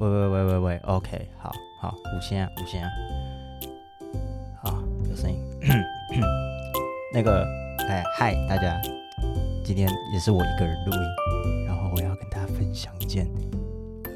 喂喂喂喂喂，OK，好好，五星啊，五星啊，好，有声音。那个，哎，嗨，大家，今天也是我一个人录音，然后我要跟大家分享一件，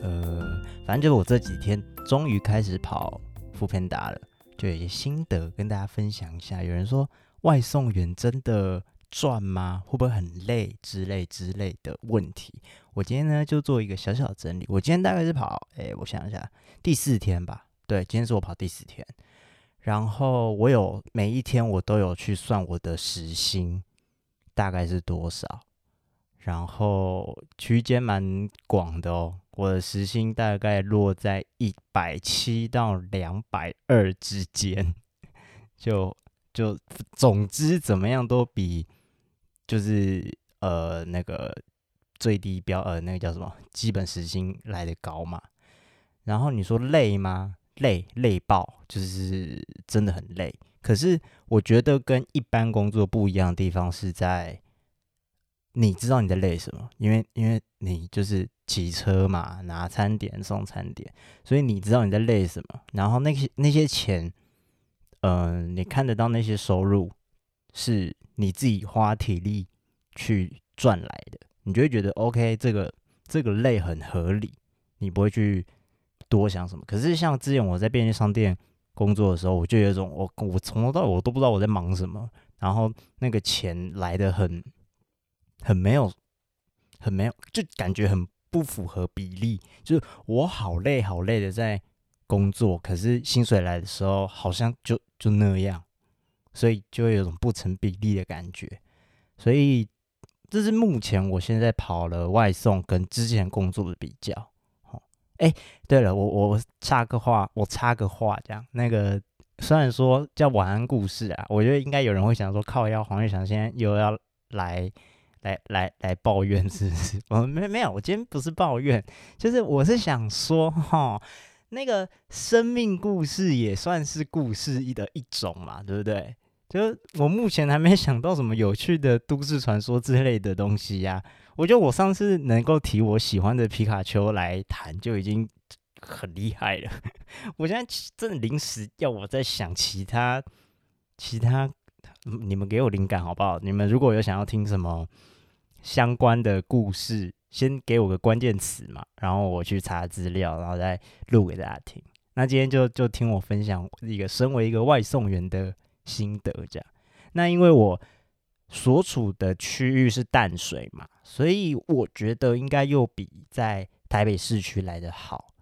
呃，反正就是我这几天终于开始跑 foodpanda 了，就有些心得跟大家分享一下。有人说外送员真的赚吗？会不会很累之类之类的问题？我今天呢就做一个小小整理。我今天大概是跑，哎、我想一下，第四天吧。对，今天是我跑第四天。然后我有每一天我都有去算我的时薪大概是多少，然后区间蛮广的哦。我的时薪大概落在一百七到两百二之间，就就总之怎么样都比。就是呃那个最低标呃那个叫什么基本时薪来得高嘛，然后你说累吗？累累爆，就是真的很累。可是我觉得跟一般工作不一样的地方是在，你知道你在累什么？因为因为你就是骑车嘛，拿餐点送餐点，所以你知道你在累什么。然后那些那些钱，嗯、你看得到那些收入是。你自己花体力去赚来的，你就会觉得 OK，这个这个累很合理，你不会去多想什么。可是像之前我在便利商店工作的时候，我就有一种我我从头到尾我都不知道我在忙什么，然后那个钱来的很很没有很没有，就感觉很不符合比例，就是我好累好累的在工作，可是薪水来的时候好像就就那样。所以就会有种不成比例的感觉，所以这是目前我现在跑了外送跟之前工作的比较。哦，哎，对了，我我插个话，我插个话，这样那个虽然说叫晚安故事啊，我觉得应该有人会想说，靠腰黄玉祥现在又要来来来来抱怨，是不是？我没没有，我今天不是抱怨，就是我是想说哈。那个生命故事也算是故事一的一种嘛，对不对？就我目前还没想到什么有趣的都市传说之类的东西呀、啊。我觉得我上次能够提我喜欢的皮卡丘来谈就已经很厉害了。我现在真的临时要我再想其他其他，你们给我灵感好不好？你们如果有想要听什么相关的故事，先给我个关键词嘛，然后我去查资料，然后再录给大家听。那今天就就听我分享一个身为一个外送员的。心得这样，那因为我所处的区域是淡水嘛，所以我觉得应该又比在台北市区来得好。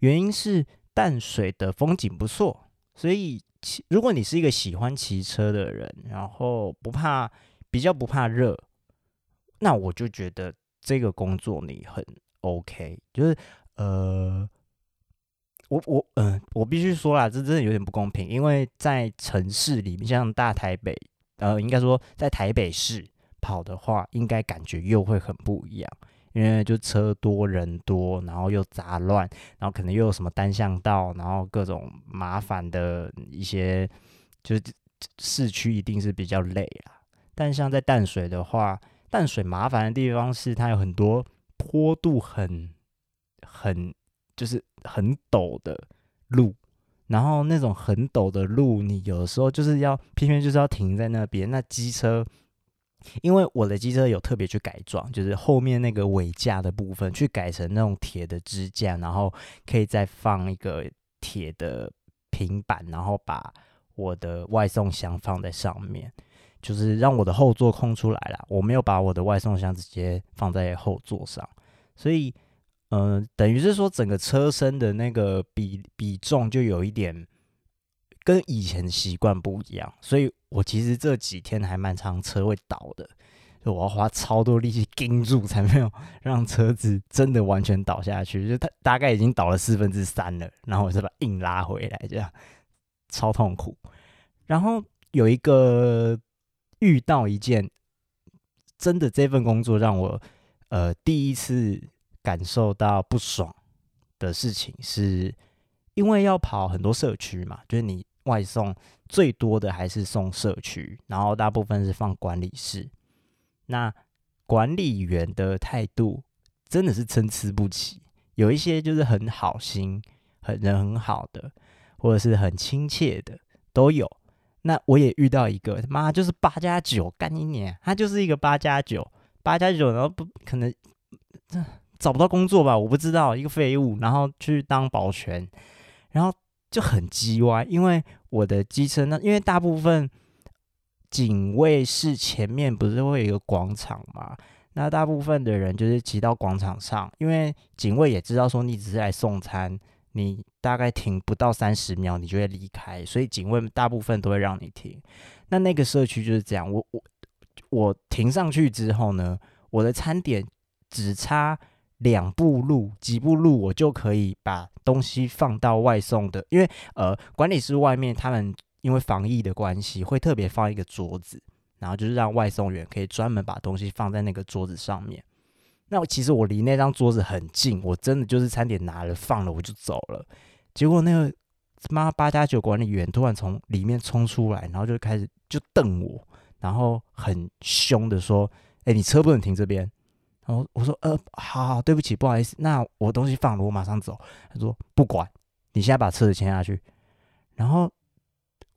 原因是淡水的风景不错，所以如果你是一个喜欢骑车的人，然后不怕比较不怕热，那我就觉得这个工作你很 OK，就是呃。我我嗯、我必须说啦，这真的有点不公平，因为在城市里面，像大台北，呃，应该说在台北市跑的话，应该感觉又会很不一样，因为就车多人多，然后又杂乱，然后可能又有什么单向道，然后各种麻烦的一些，就是市区一定是比较累啊。但像在淡水的话，淡水麻烦的地方是它有很多坡度很很。就是很陡的路，然后那种很陡的路，你有的时候就是要偏偏就是要停在那边。那机车，因为我的机车有特别去改装，就是后面那个尾架的部分去改成那种铁的支架，然后可以再放一个铁的平板，然后把我的外送箱放在上面，就是让我的后座空出来了。我没有把我的外送箱直接放在后座上，所以。嗯、等于是说整个车身的那个比比重就有一点跟以前习惯不一样，所以我其实这几天还蛮常车会倒的，就我要花超多力气盯住，才没有让车子真的完全倒下去，就它大概已经倒了四分之三了，然后我就把硬拉回来，这样超痛苦。然后有一个遇到一件真的这份工作让我呃第一次。感受到不爽的事情，是因为要跑很多社区嘛，就是你外送最多的还是送社区，然后大部分是放管理室。那管理员的态度真的是参差不齐，有一些就是很好心、很人很好的，或者是很亲切的都有。那我也遇到一个，妈就是八加九干一年，他就是一个八加九，八加九，然后不可能找不到工作吧？我不知道，一个废物，然后去当保全，然后就很鸡歪，因为我的机车呢，因为大部分警卫室前面不是会有一个广场嘛？那大部分的人就是骑到广场上，因为警卫也知道说你只是来送餐。你大概停不到三十秒，你就会离开，所以警卫大部分都会让你停。那那个社区就是这样，我我我停上去之后呢，我的餐点只差两步路，几步路我就可以把东西放到外送的，因为呃管理室外面他们因为防疫的关系，会特别放一个桌子，然后就是让外送员可以专门把东西放在那个桌子上面。那我其实我离那张桌子很近，我真的就是餐点拿了放了我就走了。结果那个妈八加九管理员突然从里面冲出来，然后就开始就瞪我，然后很凶的说：“哎，你车不能停这边。”然后我说：“呃，好好，对不起，不好意思，那我东西放了，我马上走。”他说：“不管，你现在把车子牵下去。”然后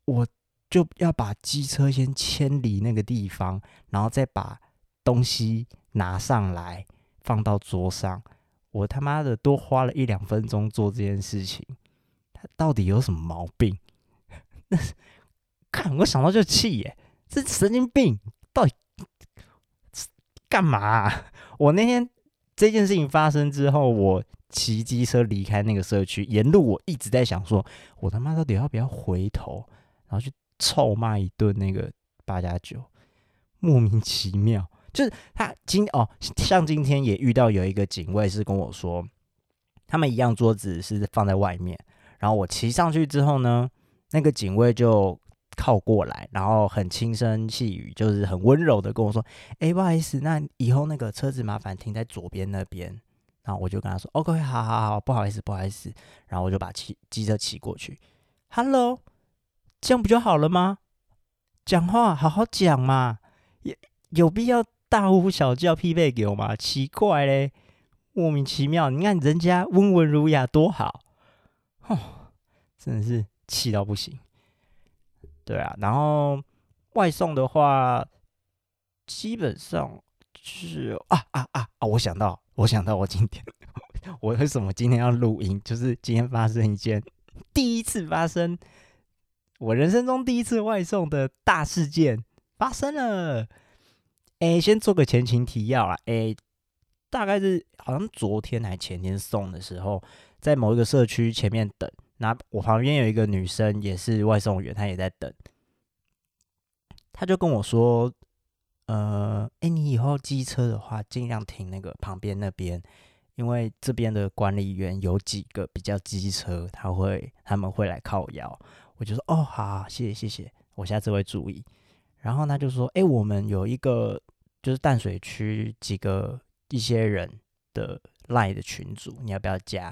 我就要把机车先牵离那个地方，然后再把东西拿上来。放到桌上，我他妈的多花了一两分钟做这件事情，他到底有什么毛病？那看我想到就气耶，这神经病到底干嘛？我那天这件事情发生之后，我骑机车离开那个社区，沿路我一直在想说，我他妈到底要不要回头，然后去臭骂一顿那个八加九，莫名其妙。就是他今哦，像今天也遇到有一个警卫是跟我说，他们一样桌子是放在外面，然后我骑上去之后呢，那个警卫就靠过来，然后很轻声细语，就是很温柔的跟我说：“哎，不好意思，那以后那个车子麻烦停在左边那边。”然后我就跟他说：“OK，好好好，不好意思，不好意思。”然后我就把骑机车骑过去。“Hello，这样不就好了吗？讲话好好讲嘛，有有必要？”大呼小叫，匹配给我吗？奇怪嘞，莫名其妙。你看人家温文儒雅多好，哦，真的是气到不行。对啊，然后外送的话，基本上就是啊啊啊啊！我想到，我想到，我今天 我为什么今天要录音？就是今天发生一件第一次发生，我人生中第一次外送的大事件发生了。哎，先做个前情提要啊。哎，大概是好像昨天还前天送的时候，在某一个社区前面等。那我旁边有一个女生，也是外送员，她也在等。她就跟我说：“呃，哎，你以后机车的话，尽量停那个旁边那边，因为这边的管理员有几个比较机车，他会他们会来靠腰。”我就说：“哦，好，好，谢谢，谢谢，我下次会注意。”然后他就说：“哎，我们有一个。”就是淡水区几个一些人的赖的群组，你要不要加？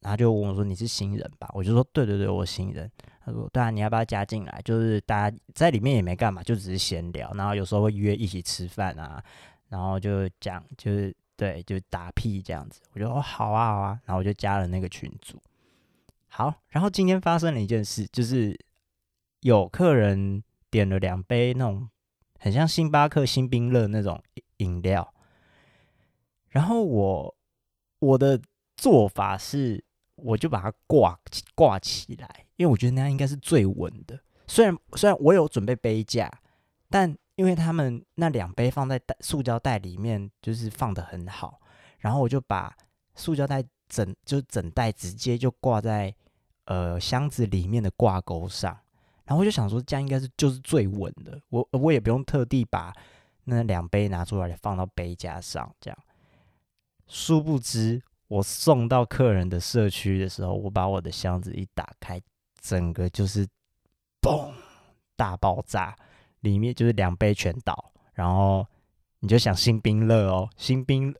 然后就问我说：“你是新人吧？”我就说：“对对对，我新人。”他说：“对啊，你要不要加进来？就是大家在里面也没干嘛，就只是闲聊，然后有时候会约一起吃饭啊，然后就讲，就是对，就打屁这样子。”我就说：“，好啊，好啊。”然后我就加了那个群组。好，然后今天发生了一件事，就是有客人点了两杯那种。很像星巴克星冰乐那种饮料，然后我我的做法是，我就把它挂挂起来，因为我觉得那样应该是最稳的。虽然虽然我有准备杯架，但因为他们那两杯放在袋塑胶袋里面，就是放的很好，然后我就把塑胶袋整就整袋直接就挂在呃箱子里面的挂钩上。然后我就想说，这样应该是就是最稳的。我我也不用特地把那两杯拿出来放到杯架上，这样。殊不知，我送到客人的社区的时候，我把我的箱子一打开，整个就是嘣大爆炸，里面就是两杯全倒。然后你就想星冰乐哦，星冰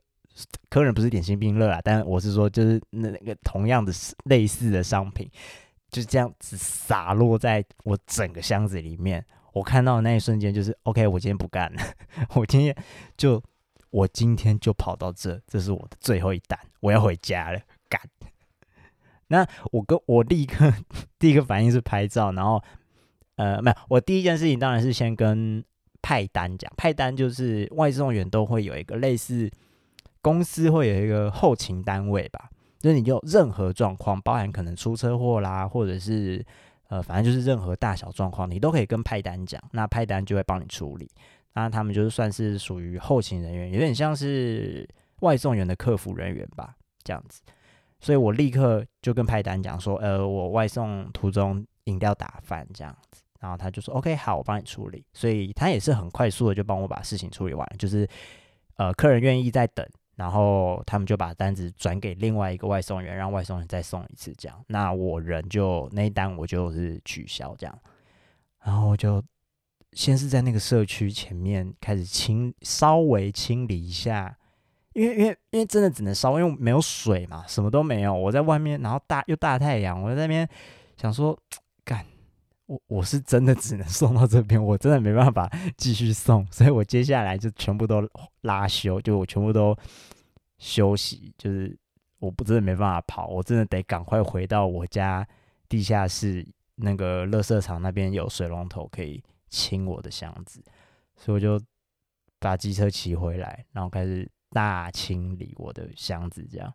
客人不是点星冰乐啊，但我是说就是那个同样的类似的商品。就这样子洒落在我整个箱子里面，我看到的那一瞬间就是 OK，我今天不干了，我今天就我今天就跑到这，这是我的最后一单，我要回家了，干。那我跟我立刻 第一个反应是拍照，然后呃，没有，我第一件事情当然是先跟派单讲，派单就是外送员都会有一个类似公司会有一个后勤单位吧，就是你有任何状况，包含可能出车祸啦，或者是呃，反正就是任何大小状况，你都可以跟派单讲，那派单就会帮你处理。那他们就是算是属于后勤人员，有点像是外送员的客服人员吧，这样子。所以我立刻就跟派单讲说，呃，我外送途中饮料打翻这样子，然后他就说 OK，好，我帮你处理。所以他也是很快速的就帮我把事情处理完，就是呃，客人愿意再等，然后他们就把单子转给另外一个外送员，让外送员再送一次这样。那我人就那一单我就是取消这样，然后就先是在那个社区前面开始清，稍微清理一下。因为因为因为真的只能烧，因为没有水嘛，什么都没有。我在外面，然后大又大太阳，我在那边想说，干，我我是真的只能送到这边，我真的没办法 继续送，所以我接下来就全部都拉休，就我全部都休息，就是我不真的没办法跑，我真的得赶快回到我家地下室那个垃圾场那边有水龙头可以清我的箱子，所以我就把机车骑回来，然后开始。大清理我的箱子，这样，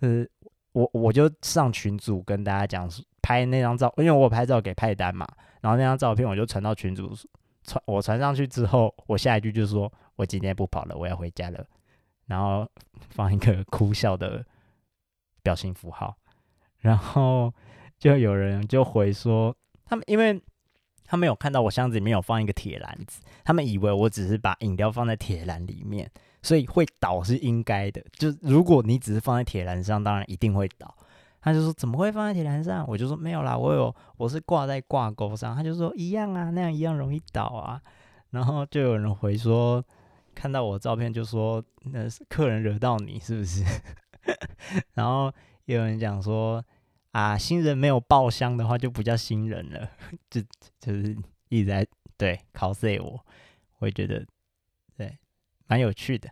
就是我我就上群组跟大家讲，拍那张照，因为我拍照给派单嘛，然后那张照片我就传到群组，传我传上去之后，我下一句就是说，我今天不跑了，我要回家了，然后放一个哭笑的表情符号，然后就有人就回说，他们因为他们有看到我箱子里面有放一个铁篮子，他们以为我只是把饮料放在铁篮里面。所以会倒是应该的，就如果你只是放在铁栏上，当然一定会倒。他就说怎么会放在铁栏上？我就说没有啦，我有，我是挂在挂钩上。他就说一样啊，那样一样容易倒啊。然后就有人回说，看到我照片就说那是客人惹到你是不是？然后也有人讲说啊，新人没有报箱的话就不叫新人了，就就是一直在对，cosy 我，我也觉得对。蛮有趣的，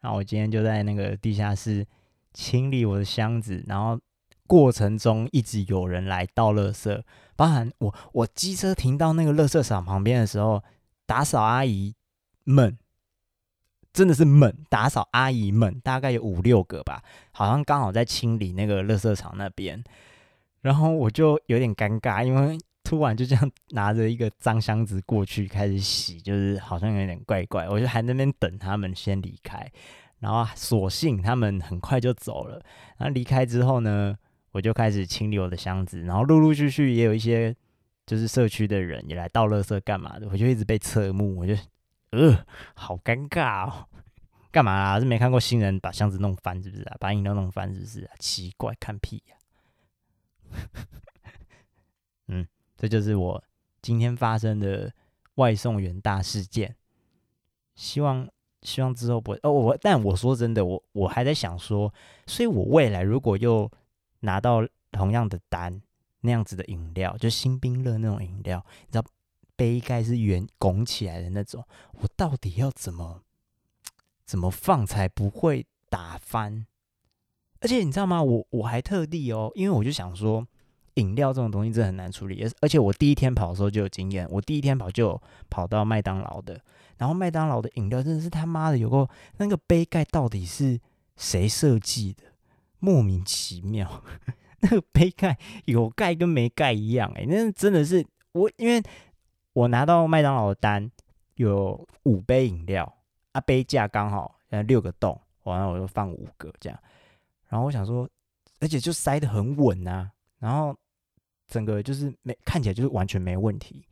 然后我今天就在那个地下室清理我的箱子，然后过程中一直有人来倒垃圾，包含我我机车停到那个垃圾场旁边的时候，打扫阿姨们真的是们，打扫阿姨们大概有五六个吧，好像刚好在清理那个垃圾场那边，然后我就有点尴尬，因为。突然就这样拿着一个脏箱子过去开始洗，就是好像有点怪怪。我就还在那边等他们先离开，然后所幸他们很快就走了。然后离开之后呢，我就开始清理我的箱子，然后陆陆续续也有一些就是社区的人也来倒垃圾干嘛的，我就一直被侧目，我就呃好尴尬哦，干嘛啊？是没看过新人把箱子弄翻是不是啊？把饮料弄翻是不是啊？奇怪，看屁呀！嗯。这就是我今天发生的外送员大事件。希望希望之后不会哦。我但我说真的，我我还在想说，所以我未来如果又拿到同样的单，那样子的饮料，就星冰乐那种饮料，你知道杯盖是圆拱起来的那种，我到底要怎么怎么放才不会打翻？而且你知道吗？我我还特地哦，因为我就想说。饮料这种东西真的很难处理，而而且我第一天跑的时候就有经验，我第一天跑就跑到麦当劳的，然后麦当劳的饮料真的是他妈的有个那个杯盖到底是谁设计的？莫名其妙，那个杯盖有盖跟没盖一样，哎，那真的是我，因为我拿到麦当劳的单有五杯饮料，啊杯架刚好呃六个洞，完了我就放五个这样，然后我想说，而且就塞得很稳啊，然后。整个就是没看起来就是完全没问题，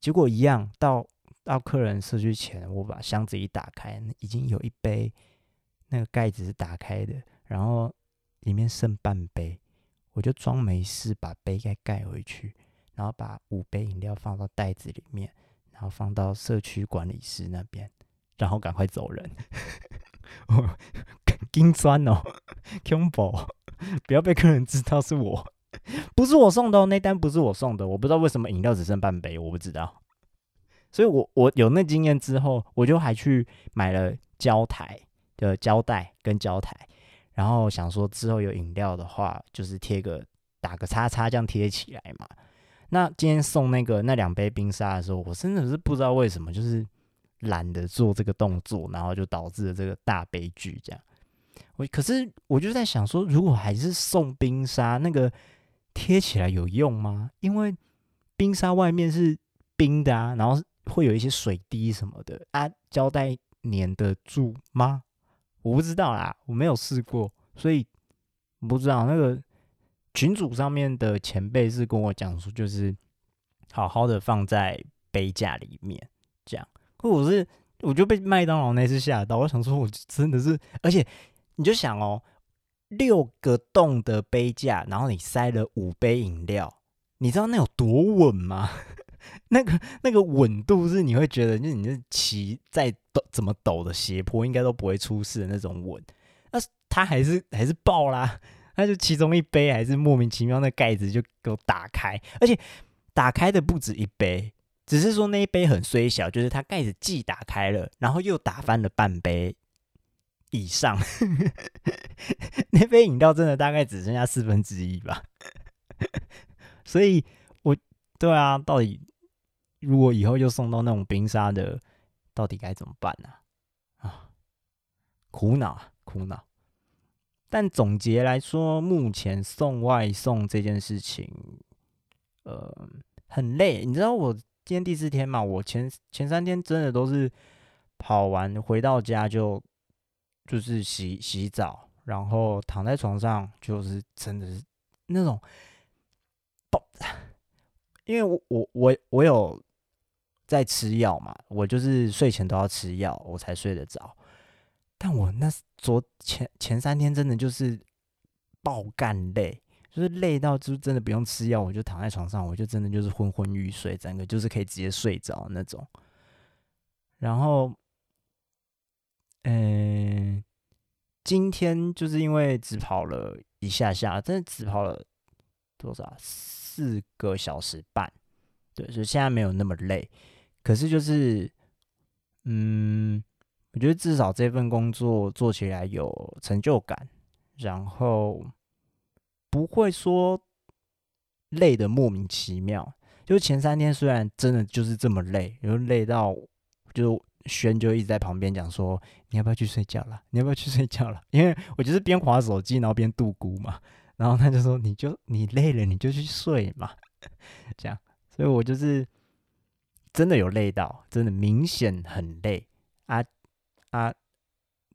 结果一样到到客人社区前，我把箱子一打开，已经有一杯那个盖子是打开的，然后里面剩半杯，我就装没事把杯盖盖回去，然后把五杯饮料放到袋子里面，然后放到社区管理室那边，然后赶快走人。我金砖哦，恐怖，不要被客人知道是我。不是我送的哦，那单不是我送的，我不知道为什么饮料只剩半杯，我不知道。所以我我有那经验之后，我就还去买了胶台的胶带跟胶台，然后想说之后有饮料的话，就是贴个打个叉叉这样贴起来嘛。那今天送那个那两杯冰沙的时候，我真的是不知道为什么，就是懒得做这个动作，然后就导致了这个大悲剧这样。我可是我就在想说，如果还是送冰沙，那个贴起来有用吗？因为冰沙外面是冰的啊，然后会有一些水滴什么的啊，胶带粘得住吗？我不知道啦，我没有试过，所以不知道那个。群组上面的前辈是跟我讲说，就是好好的放在杯架里面，这样。可我是，我就被麦当劳那次吓到，我想说，我真的是，而且你就想哦，六个洞的杯架，然后你塞了五杯饮料，你知道那有多稳吗？那个那个稳度是你会觉得，就你是骑再陡怎么陡的斜坡，应该都不会出事的那种稳。那它还是还是爆啦。那就其中一杯还是莫名其妙，那盖子就给我打开，而且打开的不止一杯，只是说那一杯很衰小，就是它盖子既打开了，然后又打翻了半杯以上，那杯饮料真的大概只剩下四分之一吧。所以我对啊，到底如果以后又送到那种冰沙的，到底该怎么办呢？啊，苦恼，苦恼。但总结来说，目前送外送这件事情，呃，很累。你知道我今天第四天嘛？我前前三天真的都是跑完回到家就就是洗洗澡，然后躺在床上，就是真的是那种爆。因为我我我我有在吃药嘛，我就是睡前都要吃药，我才睡得着。但我那昨前前三天真的就是爆干累，就是累到就真的不用吃药，我就躺在床上，我就真的就是昏昏欲睡，整个就是可以直接睡着那种。然后，嗯、今天就是因为只跑了一下下，真的只跑了多少？四个小时半，对，所以现在没有那么累。可是就是，嗯。我觉得至少这份工作做起来有成就感，然后不会说累得莫名其妙。就前三天虽然真的就是这么累，然后累到就轩就一直在旁边讲说：“你要不要去睡觉了？你要不要去睡觉了？”因为我就是边滑手机然后边度咕嘛，然后他就说：“你就你累了你就去睡嘛。”这样，所以我就是真的有累到，真的明显很累啊。啊，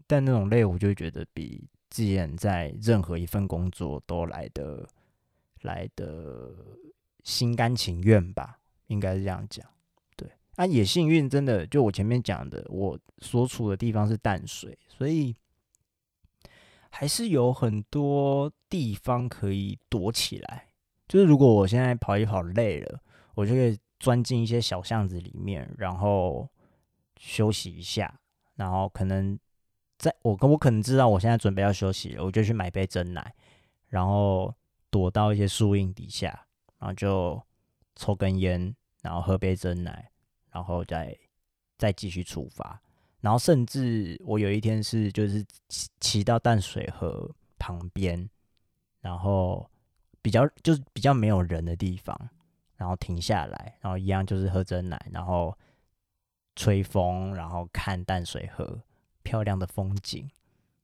但那种累，我就觉得比之前在任何一份工作都来得来得心甘情愿吧，应该是这样讲。对，啊，也幸运，真的，就我前面讲的，我所处的地方是淡水，所以还是有很多地方可以躲起来。就是如果我现在跑一跑累了，我就可以钻进一些小巷子里面，然后休息一下。然后可能在我我可能知道我现在准备要休息了，我就去买杯真奶，然后躲到一些树荫底下，然后就抽根烟，然后喝杯真奶，然后再再继续出发。然后甚至我有一天是就是骑骑到淡水河旁边，然后比较就是比较没有人的地方，然后停下来，然后一样就是喝真奶，然后。吹风，然后看淡水河漂亮的风景，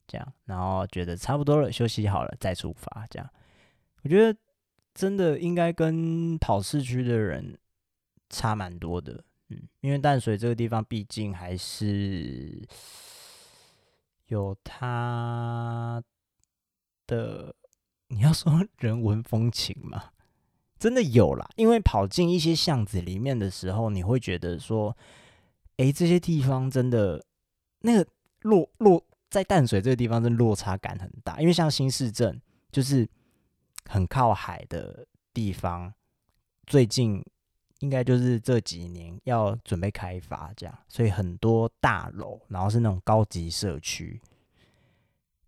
这样，然后觉得差不多了，休息好了再出发。这样，我觉得真的应该跟跑市区的人差蛮多的，嗯，因为淡水这个地方毕竟还是有它的，你要说 人文风情嘛，真的有啦。因为跑进一些巷子里面的时候，你会觉得说。哎，这些地方真的，那个落落在淡水这个地方，真的落差感很大。因为像新市镇，就是很靠海的地方，最近应该就是这几年要准备开发这样，所以很多大楼，然后是那种高级社区。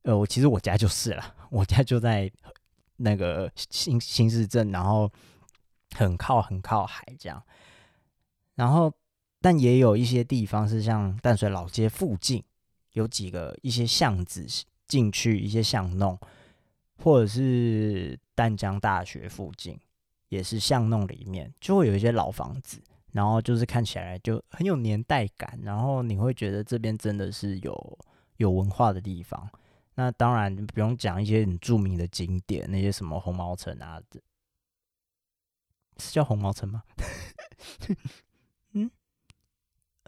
呃，我其实我家就是了，我家就在那个新新市镇，然后很靠很靠海这样，然后。但也有一些地方是像淡水老街附近有几个一些巷子进去一些巷弄，或者是淡江大学附近也是巷弄里面就会有一些老房子，然后就是看起来就很有年代感，然后你会觉得这边真的是有有文化的地方。那当然不用讲一些很著名的景点，那些什么红毛城啊，是叫红毛城吗？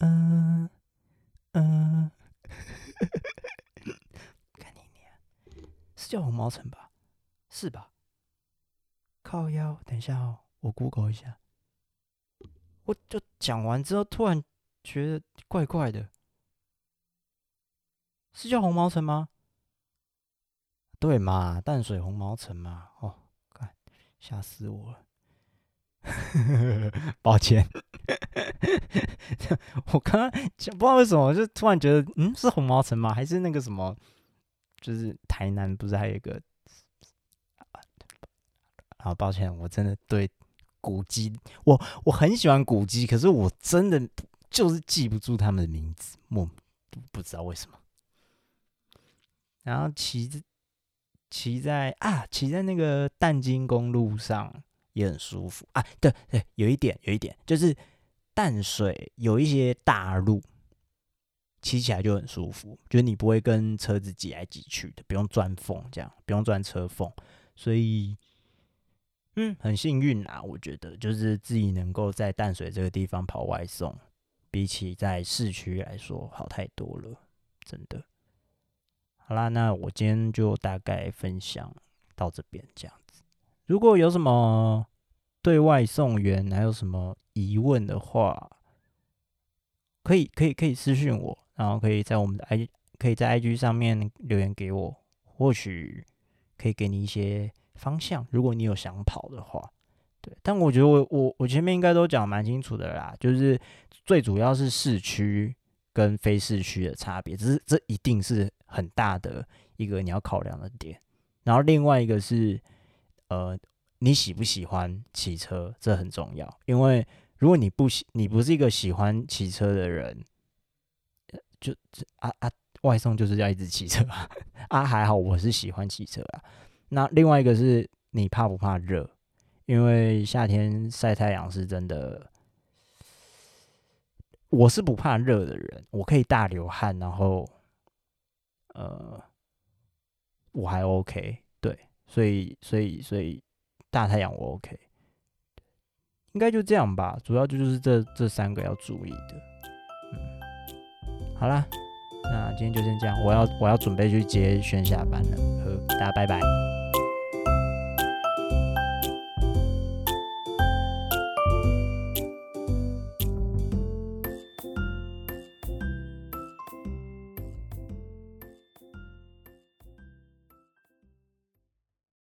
嗯。嗯，看你念，是叫红毛城吧？是吧？靠腰，等一下哦，我 Google 一下。我就讲完之后，突然觉得怪怪的，是叫红毛城吗？对嘛，淡水红毛城嘛。哦，干，吓死我了。抱歉，我刚刚不知道为什么，就突然觉得，嗯，是红毛城吗？还是那个什么，就是台南不是还有一个？好抱歉，我真的对古迹，我我很喜欢古迹，可是我真的就是记不住他们的名字，我不不知道为什么。然后骑着骑在啊，骑在那个淡金公路上。也很舒服啊，对对，有一点，有一点就是淡水有一些大路，骑起来就很舒服，就是你不会跟车子挤来挤去的，不用钻缝，这样不用钻车缝，所以嗯，很幸运啊，我觉得就是自己能够在淡水这个地方跑外送，比起在市区来说好太多了，真的。好啦，那我今天就大概分享到这边这样。如果有什么对外送员还有什么疑问的话，可以可以可以私信我，然后可以在我们的 I 可以在 IG 上面留言给我，或许可以给你一些方向。如果你有想跑的话，对，但我觉得我我我前面应该都讲蛮清楚的啦，就是最主要是市区跟非市区的差别，只是这一定是很大的一个你要考量的点。然后另外一个是。呃，你喜不喜欢骑车？这很重要，因为如果你不喜，你不是一个喜欢骑车的人，就啊啊，外送就是要一直骑车啊。啊，还好我是喜欢骑车啊。那另外一个是你怕不怕热？因为夏天晒太阳是真的，我是不怕热的人，我可以大流汗，然后呃，我还 OK 对。所以，所以，所以大太阳我 OK，应该就这样吧。主要就是这这三个要注意的。嗯，好啦，那今天就先这样。我要我要准备去接宣下班了。呵，大家拜拜。